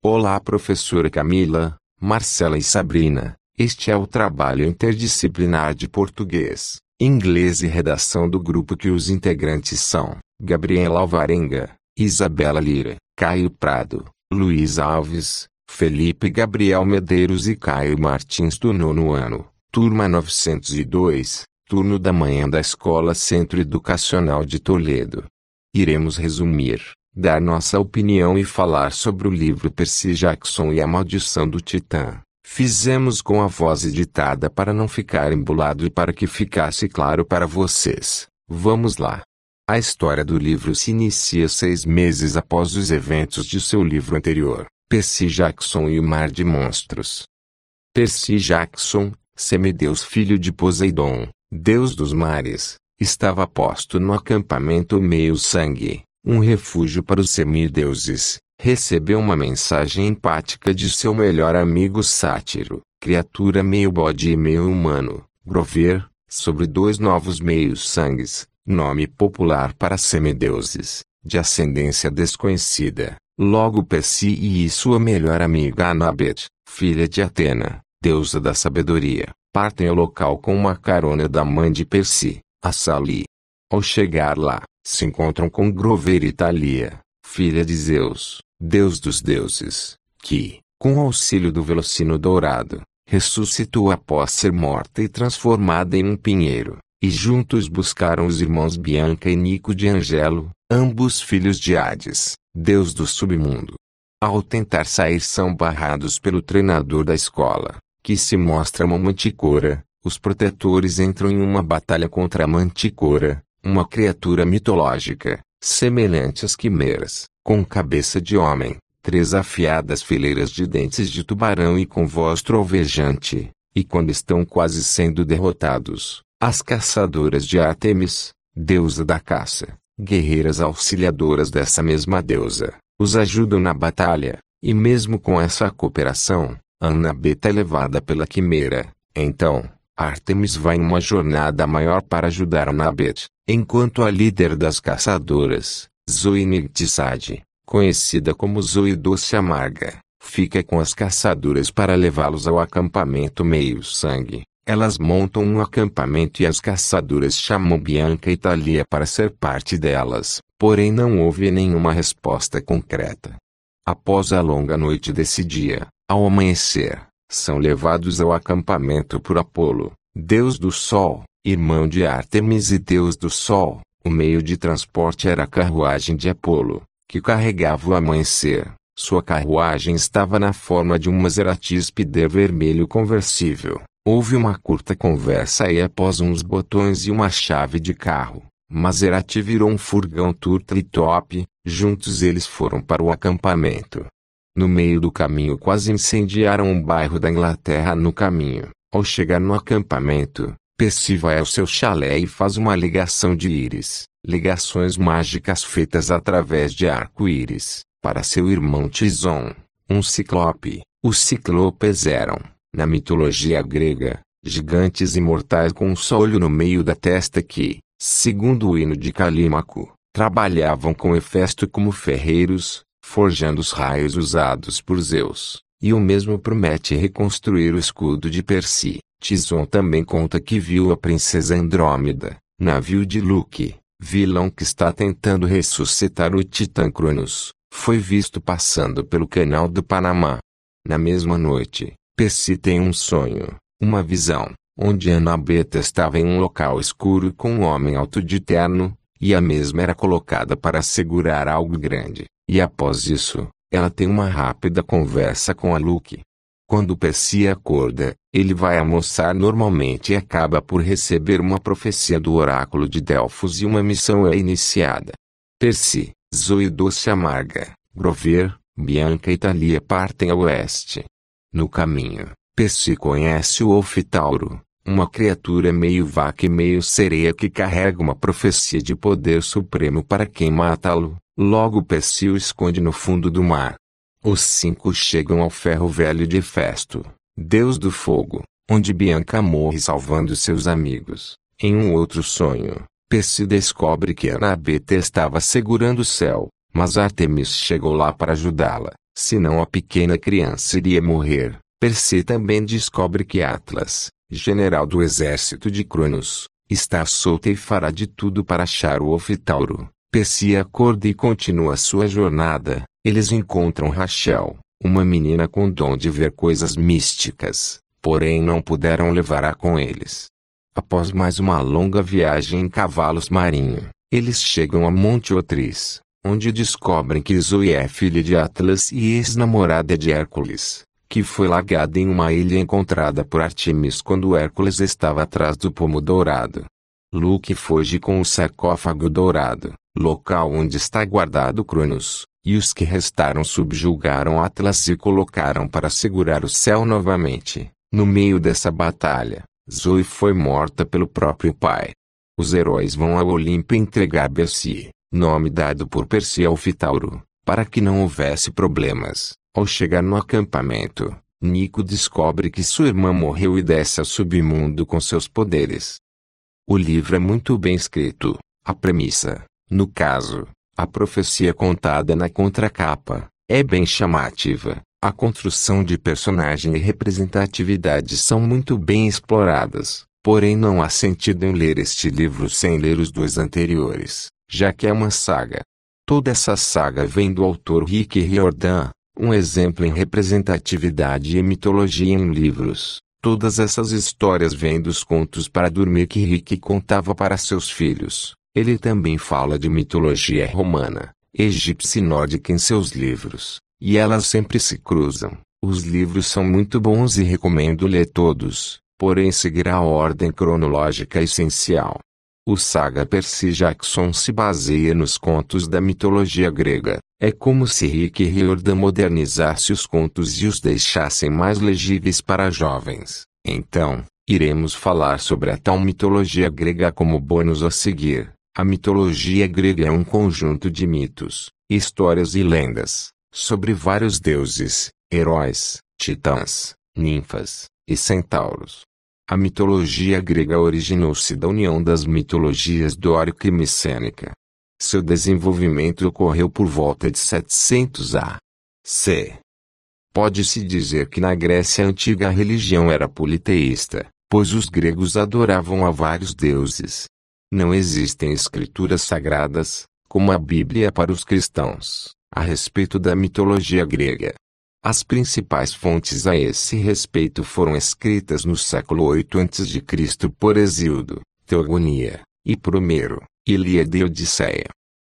Olá professora Camila, Marcela e Sabrina. Este é o trabalho interdisciplinar de português, inglês e redação do grupo que os integrantes são Gabriela Alvarenga, Isabela Lira, Caio Prado, Luiz Alves, Felipe Gabriel Medeiros e Caio Martins do nono ano, turma 902, turno da manhã da Escola Centro Educacional de Toledo. Iremos resumir, dar nossa opinião e falar sobre o livro Percy Jackson e a Maldição do Titã. Fizemos com a voz editada para não ficar embolado e para que ficasse claro para vocês. Vamos lá. A história do livro se inicia seis meses após os eventos de seu livro anterior, Percy Jackson e o Mar de Monstros. Percy Jackson, semideus filho de Poseidon, deus dos mares, estava posto no acampamento Meio-Sangue, um refúgio para os semideuses, recebeu uma mensagem empática de seu melhor amigo Sátiro, criatura meio bode e meio humano, Grover, sobre dois novos meios-sangues, nome popular para semideuses, de ascendência desconhecida. Logo Percy e sua melhor amiga Annabeth, filha de Atena, deusa da sabedoria, partem ao local com uma carona da mãe de Percy, a Sally. Ao chegar lá, se encontram com Grover e Thalia, filha de Zeus, deus dos deuses, que, com auxílio do velocino dourado, ressuscitou após ser morta e transformada em um pinheiro, e juntos buscaram os irmãos Bianca e Nico de Angelo, ambos filhos de Hades, deus do submundo. Ao tentar sair são barrados pelo treinador da escola, que se mostra uma manticora, os protetores entram em uma batalha contra a manticora, uma criatura mitológica, semelhante às quimeras, com cabeça de homem, três afiadas fileiras de dentes de tubarão e com voz trovejante, e quando estão quase sendo derrotados, as caçadoras de Artemis, deusa da caça, guerreiras auxiliadoras dessa mesma deusa, os ajudam na batalha, e mesmo com essa cooperação, Annabeta é levada pela quimera. Então, Artemis vai em uma jornada maior para ajudar Annabeth, enquanto a líder das caçadoras, Zoe Nightside, conhecida como Zoe Doce Amarga, fica com as caçadoras para levá-los ao acampamento meio-sangue. Elas montam um acampamento e as caçadoras chamam Bianca e Thalia para ser parte delas, porém não houve nenhuma resposta concreta. Após a longa noite desse dia, ao amanhecer, são levados ao acampamento por Apolo, deus do sol, irmão de Ártemis e deus do sol. O meio de transporte era a carruagem de Apolo, que carregava o amanhecer. Sua carruagem estava na forma de um Maserati Spider vermelho conversível. Houve uma curta conversa e após uns botões e uma chave de carro, Maserati virou um furgão turtle top, juntos eles foram para o acampamento. No meio do caminho quase incendiaram um bairro da Inglaterra no caminho. Ao chegar no acampamento, Percy vai ao seu chalé e faz uma ligação de íris, ligações mágicas feitas através de arco-íris, para seu irmão Tizon, um ciclope. Os ciclopes eram, na mitologia grega, gigantes imortais com um só olho no meio da testa que, segundo o hino de Calímaco, trabalhavam com Hefesto como ferreiros, forjando os raios usados por Zeus, e o mesmo promete reconstruir o escudo de Percy. Tison também conta que viu a princesa Andrômeda, navio de Luke, vilão que está tentando ressuscitar o Titã Cronos, foi visto passando pelo canal do Panamá. Na mesma noite, Percy tem um sonho, uma visão, onde Anabeta estava em um local escuro com um homem alto de terno, e a mesma era colocada para segurar algo grande. E após isso, ela tem uma rápida conversa com a Luke. Quando Percy acorda, ele vai almoçar normalmente e acaba por receber uma profecia do oráculo de Delfos e uma missão é iniciada. Percy, Zoe Doce Amarga, Grover, Bianca e Thalia partem a oeste. No caminho, Percy conhece o Ofitauro, uma criatura meio vaca e meio sereia que carrega uma profecia de poder supremo para quem matá-lo. Logo Percy o esconde no fundo do mar. Os cinco chegam ao ferro velho de Festo, deus do fogo, onde Bianca morre salvando seus amigos. Em um outro sonho, Percy descobre que Anabeta estava segurando o céu, mas Artemis chegou lá para ajudá-la, senão a pequena criança iria morrer. Percy também descobre que Atlas, general do exército de Cronos, está solta e fará de tudo para achar o Ofitauro. Percy acorda e continua sua jornada. Eles encontram Rachel, uma menina com dom de ver coisas místicas, porém não puderam levá-la com eles. Após mais uma longa viagem em cavalos marinhos, eles chegam a Monte Otris, onde descobrem que Zoe é filha de Atlas e ex-namorada de Hércules, que foi largada em uma ilha encontrada por Artemis quando Hércules estava atrás do pomo dourado. Luke foge com o sarcófago dourado, local onde está guardado Cronos, e os que restaram subjugaram Atlas e colocaram para segurar o céu novamente. No meio dessa batalha, Zoe foi morta pelo próprio pai. Os heróis vão ao Olimpo entregar Bessie, nome dado por ao Fitauro, para que não houvesse problemas. Ao chegar no acampamento, Nico descobre que sua irmã morreu e desce ao submundo com seus poderes. O livro é muito bem escrito. A premissa, no caso, a profecia contada na contracapa, é bem chamativa. A construção de personagem e representatividade são muito bem exploradas, porém não há sentido em ler este livro sem ler os dois anteriores já que é uma saga. Toda essa saga vem do autor Rick Riordan, um exemplo em representatividade e mitologia em livros. Todas essas histórias vêm dos contos para dormir que Rick contava para seus filhos. Ele também fala de mitologia romana, egípcia e nórdica em seus livros, e elas sempre se cruzam. Os livros são muito bons e recomendo ler todos, porém seguir a ordem cronológica essencial. O saga Percy Jackson se baseia nos contos da mitologia grega. É como se Rick Riordan modernizasse os contos e os deixassem mais legíveis para jovens. Então, iremos falar sobre a tal mitologia grega como bônus a seguir. A mitologia grega é um conjunto de mitos, histórias e lendas, sobre vários deuses, heróis, titãs, ninfas e centauros. A mitologia grega originou-se da união das mitologias dórica e micênica. Seu desenvolvimento ocorreu por volta de 700 a.C. Pode-se dizer que na Grécia antiga a religião era politeísta, pois os gregos adoravam a vários deuses. Não existem escrituras sagradas, como a Bíblia para os cristãos, a respeito da mitologia grega. As principais fontes a esse respeito foram escritas no século VIII a.C. por Hesíodo, Teogonia, e por Homero, Ilíada e Odisseia.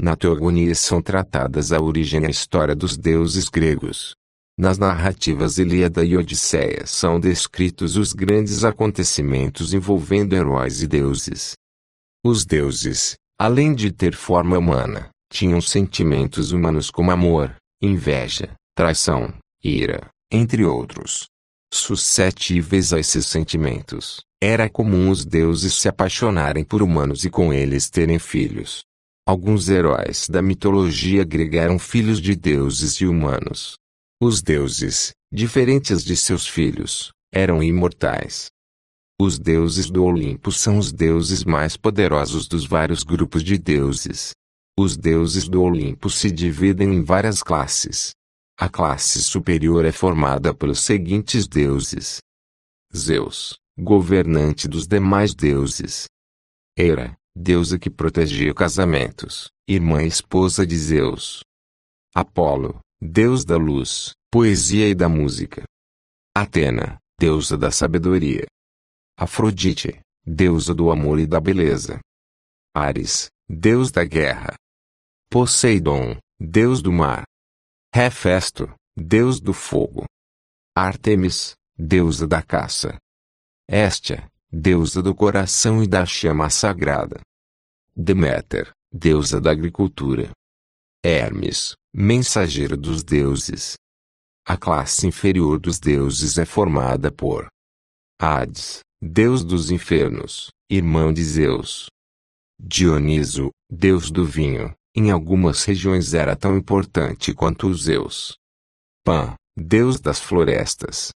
Na Teogonia são tratadas a origem e a história dos deuses gregos. Nas narrativas Ilíada e Odisseia são descritos os grandes acontecimentos envolvendo heróis e deuses. Os deuses, além de ter forma humana, tinham sentimentos humanos como amor, inveja, traição, ira, entre outros. Suscetíveis a esses sentimentos, era comum os deuses se apaixonarem por humanos e com eles terem filhos. Alguns heróis da mitologia grega eram filhos de deuses e humanos. Os deuses, diferentes de seus filhos, eram imortais. Os deuses do Olimpo são os deuses mais poderosos dos vários grupos de deuses. Os deuses do Olimpo se dividem em várias classes. A classe superior é formada pelos seguintes deuses: Zeus, governante dos demais deuses. Hera, deusa que protegia casamentos, irmã e esposa de Zeus. Apolo, deus da luz, poesia e da música. Atena, deusa da sabedoria. Afrodite, deusa do amor e da beleza. Ares, deus da guerra. Poseidon, deus do mar. Hefesto, deus do fogo. Artemis, deusa da caça. Estia, deusa do coração e da chama sagrada. Deméter, deusa da agricultura. Hermes, mensageiro dos deuses. A classe inferior dos deuses é formada por Hades, deus dos infernos, irmão de Zeus. Dioniso, deus do vinho. Em algumas regiões era tão importante quanto os Zeus. Pan, deus das florestas.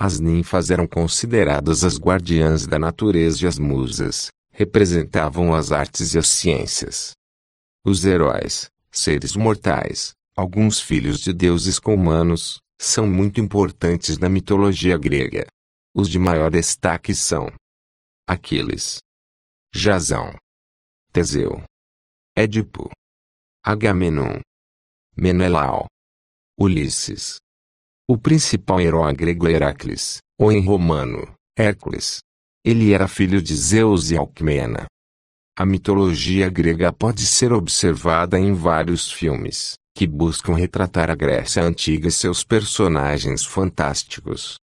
As ninfas eram consideradas as guardiãs da natureza e as musas representavam as artes e as ciências. Os heróis, seres mortais, Alguns filhos de deuses com humanos são muito importantes na mitologia grega. Os de maior destaque são Aquiles, Jasão, Teseu, Édipo, Agamenon, Menelau, Ulisses. O principal herói grego é Heracles, ou em romano, Hércules. Ele era filho de Zeus e Alcmena. A mitologia grega pode ser observada em vários filmes, que buscam retratar a Grécia antiga e seus personagens fantásticos.